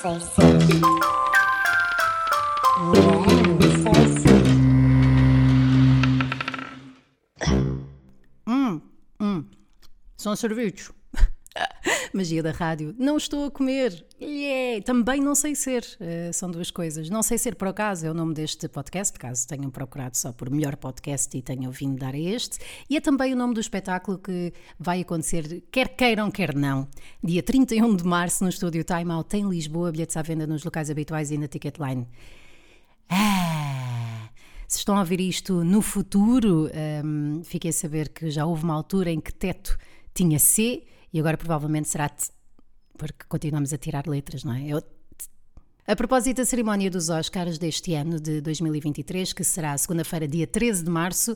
sei sei ser. São servidos. Magia da rádio. Não estou a comer. Yeah. Também não sei ser. Uh, são duas coisas. Não sei ser, por acaso, é o nome deste podcast, caso tenham procurado só por melhor podcast e tenham vindo dar a este. E é também o nome do espetáculo que vai acontecer, quer queiram, quer não. Dia 31 de março, no estúdio Time Out em Lisboa. Bilhetes à venda nos locais habituais e na Ticketline. Ah, se estão a ouvir isto no futuro, um, fiquem a saber que já houve uma altura em que teto tinha C e agora provavelmente será porque continuamos a tirar letras, não é? Eu, a propósito da cerimónia dos Oscars deste ano, de 2023, que será segunda-feira, dia 13 de março,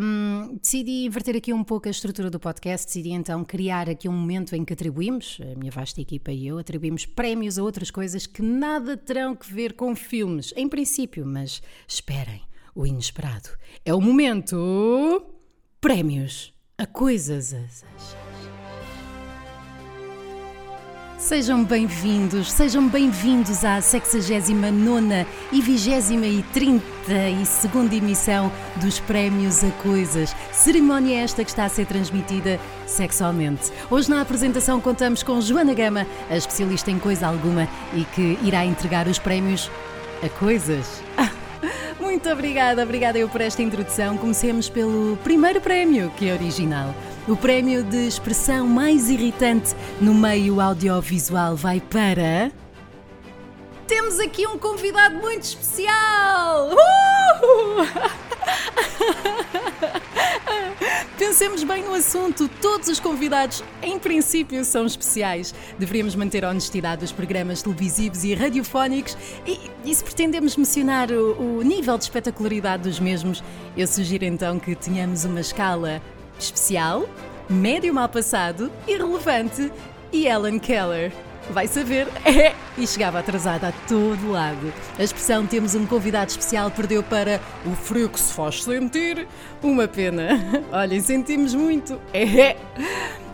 um, decidi inverter aqui um pouco a estrutura do podcast, decidi então criar aqui um momento em que atribuímos, a minha vasta equipa e eu, atribuímos prémios a outras coisas que nada terão que ver com filmes, em princípio, mas esperem, o inesperado. É o momento. Prémios a coisas. Sejam bem-vindos, sejam bem-vindos à 69 e 20 e 32 emissão dos Prémios a Coisas. Cerimónia esta que está a ser transmitida sexualmente. Hoje na apresentação contamos com Joana Gama, a especialista em coisa alguma e que irá entregar os prémios a coisas. Muito obrigada, obrigada eu por esta introdução. Comecemos pelo primeiro prémio, que é original. O prémio de expressão mais irritante no meio audiovisual vai para. Temos aqui um convidado muito especial! Uh! Pensemos bem no assunto. Todos os convidados, em princípio, são especiais. Deveríamos manter a honestidade dos programas televisivos e radiofónicos e, e se pretendemos mencionar o, o nível de espetacularidade dos mesmos, eu sugiro então que tenhamos uma escala especial, médio mal passado, irrelevante e Ellen Keller. Vai saber, é! E chegava atrasada a todo lado. A expressão temos um convidado especial perdeu para o frio que se faz sentir. Uma pena. Olhem, sentimos muito. É!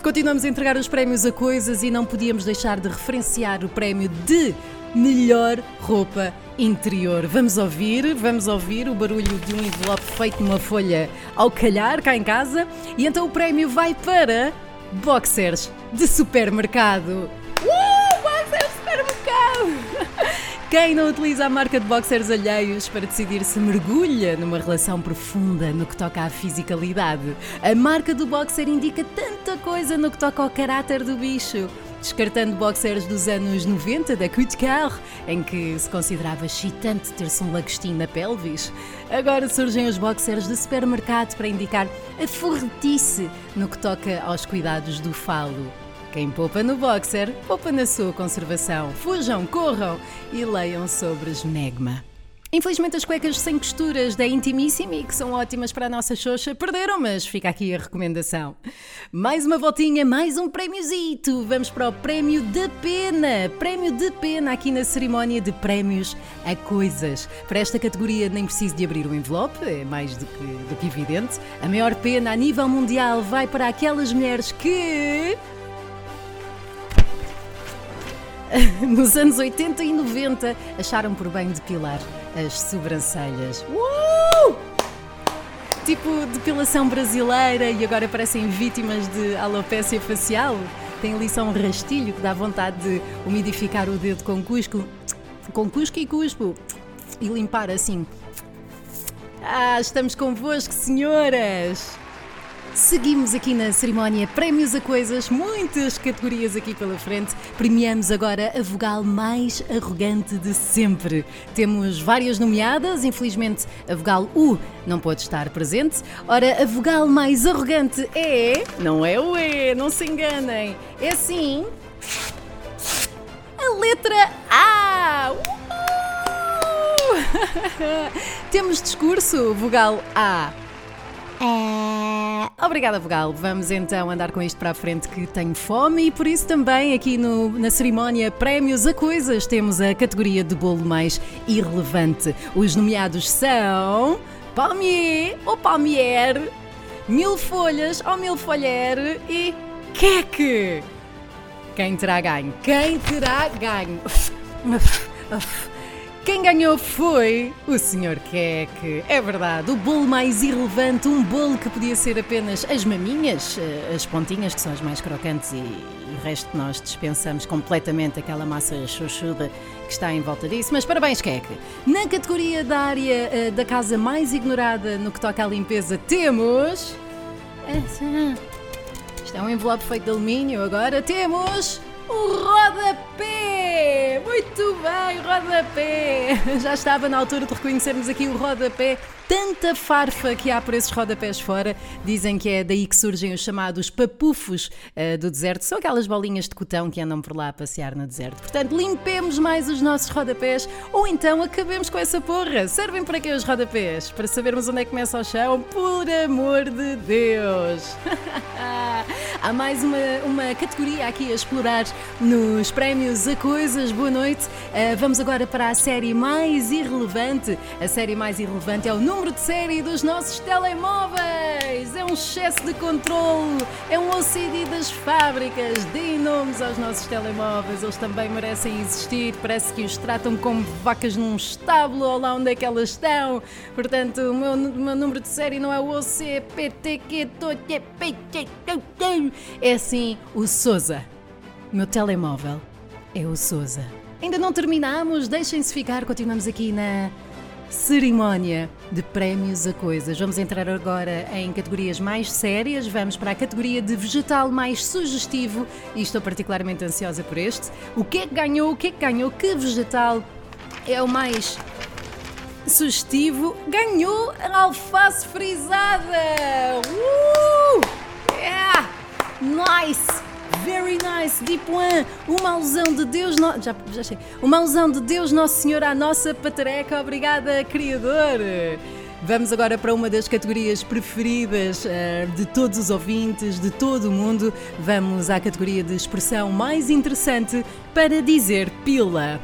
Continuamos a entregar os prémios a coisas e não podíamos deixar de referenciar o prémio de melhor roupa interior. Vamos ouvir, vamos ouvir o barulho de um envelope feito numa folha ao calhar cá em casa. E então o prémio vai para boxers de supermercado. Quem não utiliza a marca de boxers alheios para decidir se mergulha numa relação profunda no que toca à fisicalidade? A marca do boxer indica tanta coisa no que toca ao caráter do bicho. Descartando boxers dos anos 90 da Couture, em que se considerava excitante ter-se um lagostinho na pelvis, agora surgem os boxers de supermercado para indicar a forretice no que toca aos cuidados do falo. Quem poupa no boxer, poupa na sua conservação. Fujam, corram e leiam sobre esmegma. Infelizmente as cuecas sem costuras da Intimissimi, que são ótimas para a nossa xoxa, perderam, mas fica aqui a recomendação. Mais uma voltinha, mais um prémiozito. Vamos para o Prémio de Pena. Prémio de Pena aqui na cerimónia de prémios a coisas. Para esta categoria nem preciso de abrir o envelope, é mais do que, do que evidente. A maior pena a nível mundial vai para aquelas mulheres que nos anos 80 e 90 acharam por bem depilar as sobrancelhas. Uh! Tipo depilação brasileira e agora parecem vítimas de alopécia facial. Tem ali só um rastilho que dá vontade de umidificar o dedo com cusco, com cusco e cuspo e limpar assim. Ah, estamos convosco, senhoras! Seguimos aqui na cerimónia Prémios a Coisas, muitas categorias aqui pela frente. Premiamos agora a vogal mais arrogante de sempre. Temos várias nomeadas, infelizmente a vogal U não pode estar presente. Ora, a vogal mais arrogante é. Não é o E, não se enganem. É sim. A letra A! Temos discurso, vogal A. É... Obrigada, Vogal. Vamos então andar com isto para a frente que tenho fome e por isso também aqui no, na cerimónia Prémios a Coisas temos a categoria de bolo mais irrelevante. Os nomeados são Palmier ou Palmier, Mil Folhas ou Mil Folher e Queque. Quem terá ganho? Quem terá ganho? Quem ganhou foi o Sr. Queque. É verdade, o bolo mais irrelevante, um bolo que podia ser apenas as maminhas, eh, as pontinhas que são as mais crocantes e, e o resto nós dispensamos completamente aquela massa chuchuda que está em volta disso. Mas parabéns, Queque. Na categoria da área eh, da casa mais ignorada no que toca à limpeza, temos. Isto é um envelope feito de alumínio. Agora temos o rodapé! Muito bem, rodapé! Já estava na altura de reconhecermos aqui o rodapé. Tanta farfa que há por esses rodapés fora. Dizem que é daí que surgem os chamados papufos uh, do deserto. São aquelas bolinhas de cotão que andam por lá a passear no deserto. Portanto, limpemos mais os nossos rodapés ou então acabemos com essa porra. Servem para quê os rodapés? Para sabermos onde é que começa o chão? Por amor de Deus! Há mais uma, uma categoria aqui a explorar nos prémios a coisas. Boa noite. Uh, vamos agora para a série mais irrelevante. A série mais irrelevante é o número de série dos nossos telemóveis. É um excesso de controle, é um OCD das fábricas. Deem nomes aos nossos telemóveis, eles também merecem existir. Parece que os tratam como vacas num estábulo ou lá onde é que elas estão. Portanto, o meu, meu número de série não é o OCPTQ, é assim o Souza. Meu telemóvel é o Souza. Ainda não terminamos, deixem-se ficar, continuamos aqui na cerimónia de prémios a coisas. Vamos entrar agora em categorias mais sérias, vamos para a categoria de vegetal mais sugestivo e estou particularmente ansiosa por este. O que é que ganhou? O que é que ganhou? Que vegetal é o mais sugestivo? Ganhou a alface frisada! Uh! Nice! Very nice, Deep One. Uma alusão de Deus, no... já, já sei. Uma alusão de Deus Nosso Senhor à nossa patareca. Obrigada, Criador. Vamos agora para uma das categorias preferidas uh, de todos os ouvintes, de todo o mundo. Vamos à categoria de expressão mais interessante para dizer pila.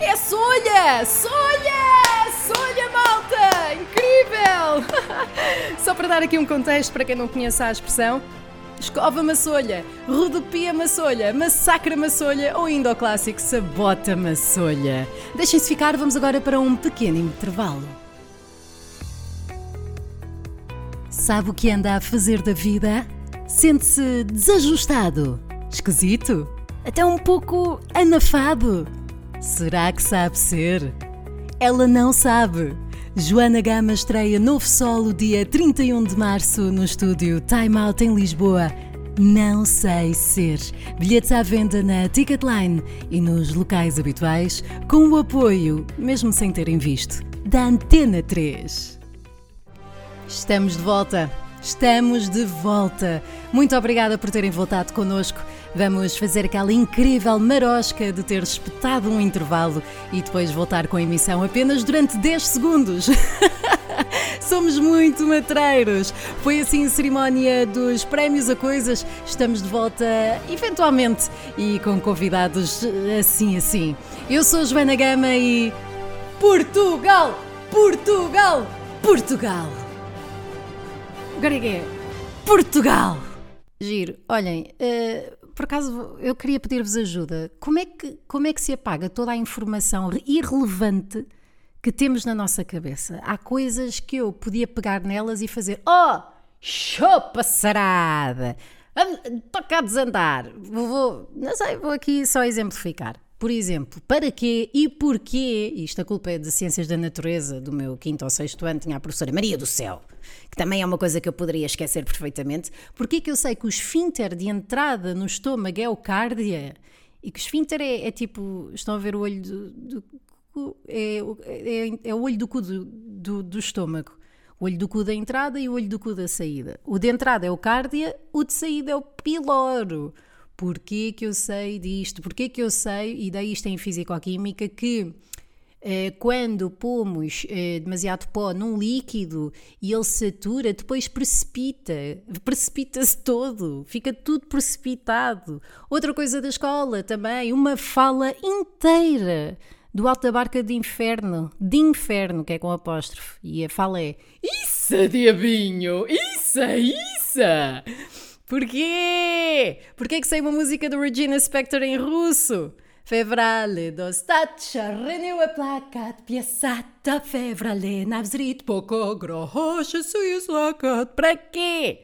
É solha! Solha! Solha! Só para dar aqui um contexto para quem não conhece a expressão, escova-me a solha, rodopia-me a solha, massacra-me a solha ou ainda ao clássico sabota-me a solha. Deixem-se ficar, vamos agora para um pequeno intervalo. Sabe o que anda a fazer da vida? Sente-se desajustado, esquisito, até um pouco anafado. Será que sabe ser? Ela não sabe. Joana Gama estreia novo solo dia 31 de março no estúdio Time Out em Lisboa. Não sei ser. Bilhetes à venda na Ticketline e nos locais habituais, com o apoio, mesmo sem terem visto, da Antena 3. Estamos de volta. Estamos de volta. Muito obrigada por terem voltado connosco. Vamos fazer aquela incrível marosca de ter espetado um intervalo e depois voltar com a emissão apenas durante 10 segundos. Somos muito matreiros. Foi assim a cerimónia dos prémios a coisas. Estamos de volta, eventualmente, e com convidados assim assim. Eu sou Joana Gama e. Portugal! Portugal! Portugal! Agora é? Portugal! Giro, olhem, uh, por acaso eu queria pedir-vos ajuda. Como é, que, como é que se apaga toda a informação irrelevante que temos na nossa cabeça? Há coisas que eu podia pegar nelas e fazer: Oh, chopa sarada! Toca a desandar. Vou, não sei, vou aqui só exemplificar. Por exemplo, para quê e porquê, isto a culpa é de Ciências da Natureza, do meu quinto ou sexto ano, tinha a professora Maria do Céu, que também é uma coisa que eu poderia esquecer perfeitamente. Porquê que eu sei que o esfíncter de entrada no estômago é o cárdia? E que o esfíncter é, é tipo, estão a ver o olho do, do é, é, é, o olho do cu do, do, do estômago. O olho do cu da entrada e o olho do cu da saída. O de entrada é o cárdia, o de saída é o piloro. Porquê que eu sei disto? Porquê que eu sei, e daí isto é em Fisicoquímica, que eh, quando pomos eh, demasiado pó num líquido e ele satura, depois precipita, precipita-se todo, fica tudo precipitado. Outra coisa da escola também, uma fala inteira do Alto da Barca de Inferno, de Inferno, que é com apóstrofe, e a fala é Isso, diabinho, isso, isso! Porquê? Porquê que sei uma música do Regina Spektor em russo? Феврале достаточно ренева плакат, пьесата феврале, навзрит поко гроша суислакат. Para quê?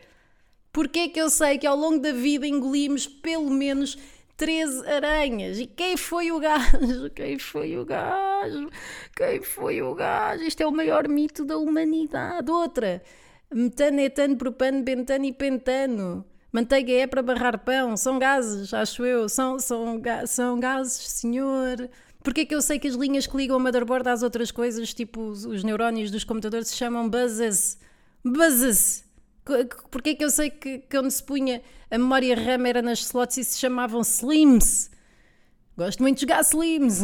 Porquê que eu sei que ao longo da vida engolimos pelo menos 13 aranhas? E quem foi o gajo? Quem foi o gajo? Quem foi o gajo? Isto é o maior mito da humanidade. Outra, metano, etano, propano, bentano e pentano. Manteiga é para barrar pão, são gases, acho eu, são, são, são gases, senhor. Porquê que eu sei que as linhas que ligam o motherboard às outras coisas, tipo os, os neurónios dos computadores, se chamam buzzes? Buzzes! Porquê que eu sei que, que onde se punha a memória RAM era nas slots e se chamavam slims? Gosto muito de jogar Slims.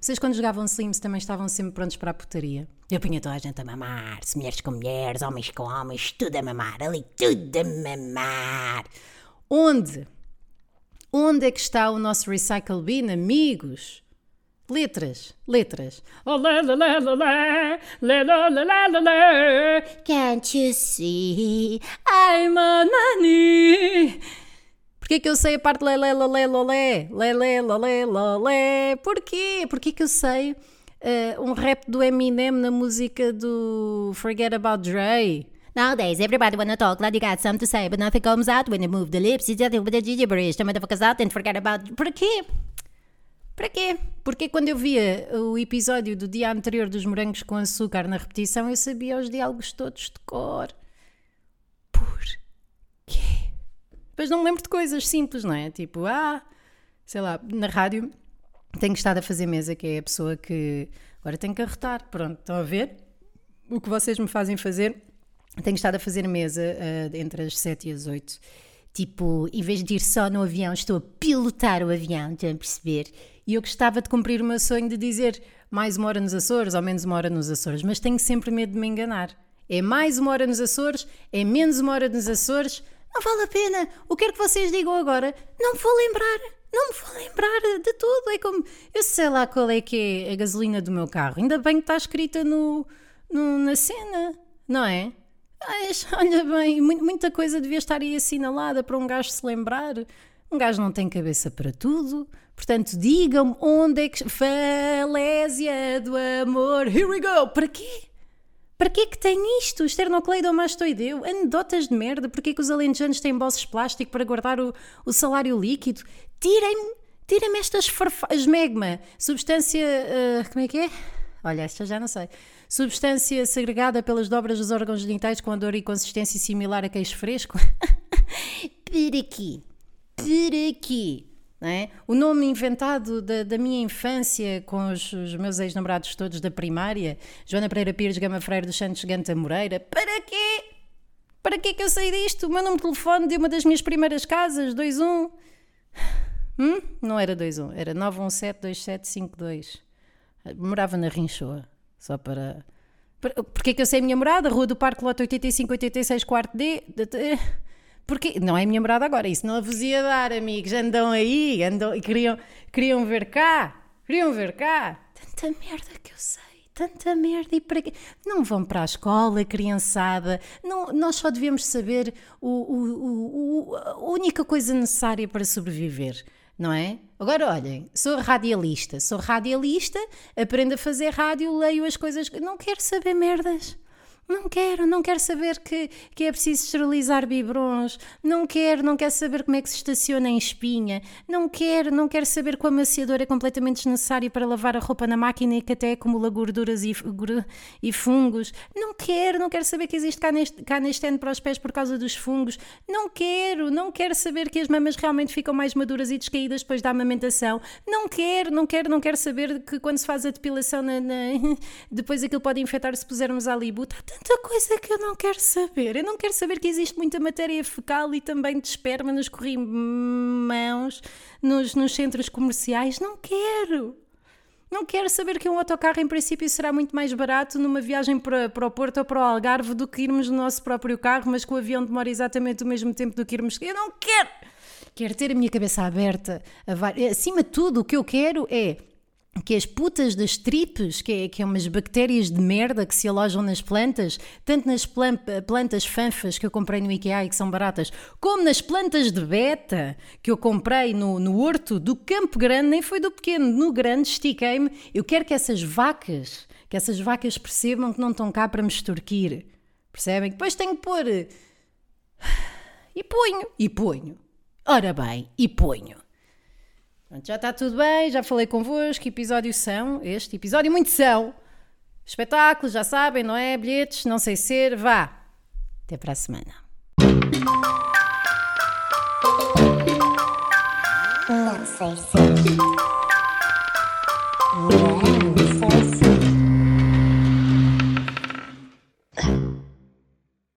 Vocês, quando jogavam Slims, também estavam sempre prontos para a putaria. Eu punha toda a gente a mamar, mulheres com mulheres, homens com homens, tudo a mamar, ali tudo a mamar. Onde? Onde é que está o nosso recycle bin, amigos? Letras, letras. Can't you see I'm on money? Porquê que eu sei a parte lelé, lolé, lolé, lelé, lolé, lolé? Porquê? Porquê que eu sei uh, um rap do Eminem na música do Forget About Dre? Nowadays, everybody wanna talk like you got something to say, but nothing comes out when you move the lips. It's just with the gibberish. The motherfuckers out and forget about... Porquê? Para quê? Porque quando eu via o episódio do dia anterior dos morangos com açúcar na repetição, eu sabia os diálogos todos de cor. Depois não me lembro de coisas simples, não é? Tipo, ah, sei lá, na rádio tenho estado a fazer mesa, que é a pessoa que agora tenho que arrotar. Pronto, estão a ver o que vocês me fazem fazer? Tenho estado a fazer mesa uh, entre as 7 e as 8. Tipo, em vez de ir só no avião, estou a pilotar o avião, estão a perceber? E eu gostava de cumprir o meu sonho de dizer mais uma hora nos Açores ou menos uma hora nos Açores, mas tenho sempre medo de me enganar. É mais uma hora nos Açores, é menos uma hora nos Açores, não vale a pena. O que quer que vocês digam agora, não me vou lembrar. Não me vou lembrar de tudo. É como. Eu sei lá qual é que é a gasolina do meu carro. Ainda bem que está escrita no, no na cena, não é? Mas, olha bem, muita coisa devia estar aí assinalada para um gajo se lembrar. Um gajo não tem cabeça para tudo. Portanto, digam-me onde é que. Falésia do amor. Here we go! Para quê? Para que é que tem isto? Esternocleidomastoideu? Anedotas de merda? Porquê que os alentejanos têm bolsas de plástico para guardar o, o salário líquido? Tirem-me tirem estas farfas. Megma, substância. Uh, como é que é? Olha, esta já não sei. Substância segregada pelas dobras dos órgãos genitais com odor e consistência similar a queijo fresco? por aqui. Por aqui. É? O nome inventado da, da minha infância com os, os meus ex-namorados todos da primária, Joana Pereira Pires, Gama Freire dos Santos Ganta Moreira, para quê? Para quê que eu sei disto? O meu número de telefone de uma das minhas primeiras casas, 21. Hum? Não era 21, era 9172752. Morava na Rinchoa, só para... Porquê que eu sei a minha morada? Rua do Parque, lote 8586, quarto D... Porque não é minha morada agora, isso não vos ia dar, amigos. Andam aí, andam, queriam, queriam ver cá, queriam ver cá. Tanta merda que eu sei, tanta merda. E para quê? Não vão para a escola, criançada. Não, nós só devemos saber o, o, o, a única coisa necessária para sobreviver não é? Agora olhem, sou radialista, sou radialista, aprendo a fazer rádio, leio as coisas, não quero saber merdas. Não quero, não quero saber que, que é preciso esterilizar biberons. Não quero, não quero saber como é que se estaciona em espinha. Não quero, não quero saber que o amaciador é completamente desnecessário para lavar a roupa na máquina e que até acumula gorduras e, e fungos. Não quero, não quero saber que existe ano para os pés por causa dos fungos. Não quero, não quero saber que as mamas realmente ficam mais maduras e descaídas depois da amamentação. Não quero, não quero, não quero saber que quando se faz a depilação na, na depois aquilo pode infectar se pusermos a tanta coisa que eu não quero saber. Eu não quero saber que existe muita matéria fecal e também de esperma nos corrimãos, nos, nos centros comerciais. Não quero. Não quero saber que um autocarro, em princípio, será muito mais barato numa viagem para, para o Porto ou para o Algarve do que irmos no nosso próprio carro, mas que o avião demora exatamente o mesmo tempo do que irmos. Eu não quero! Quero ter a minha cabeça aberta. A Acima de tudo, o que eu quero é que as putas das tripes, que é, que é umas bactérias de merda que se alojam nas plantas, tanto nas plan- plantas fanfas que eu comprei no IKEA e que são baratas, como nas plantas de beta que eu comprei no, no horto do Campo Grande, nem foi do pequeno, no grande, estiquei-me. Eu quero que essas vacas, que essas vacas percebam que não estão cá para me extorquir. Percebem? Depois tenho que pôr. E ponho, e ponho. Ora bem, e ponho. Já está tudo bem, já falei convosco. Que episódios são? Este episódio muito são. Espetáculos, já sabem, não é? Bilhetes, não sei ser. Vá. Até para a semana. Não sei ser.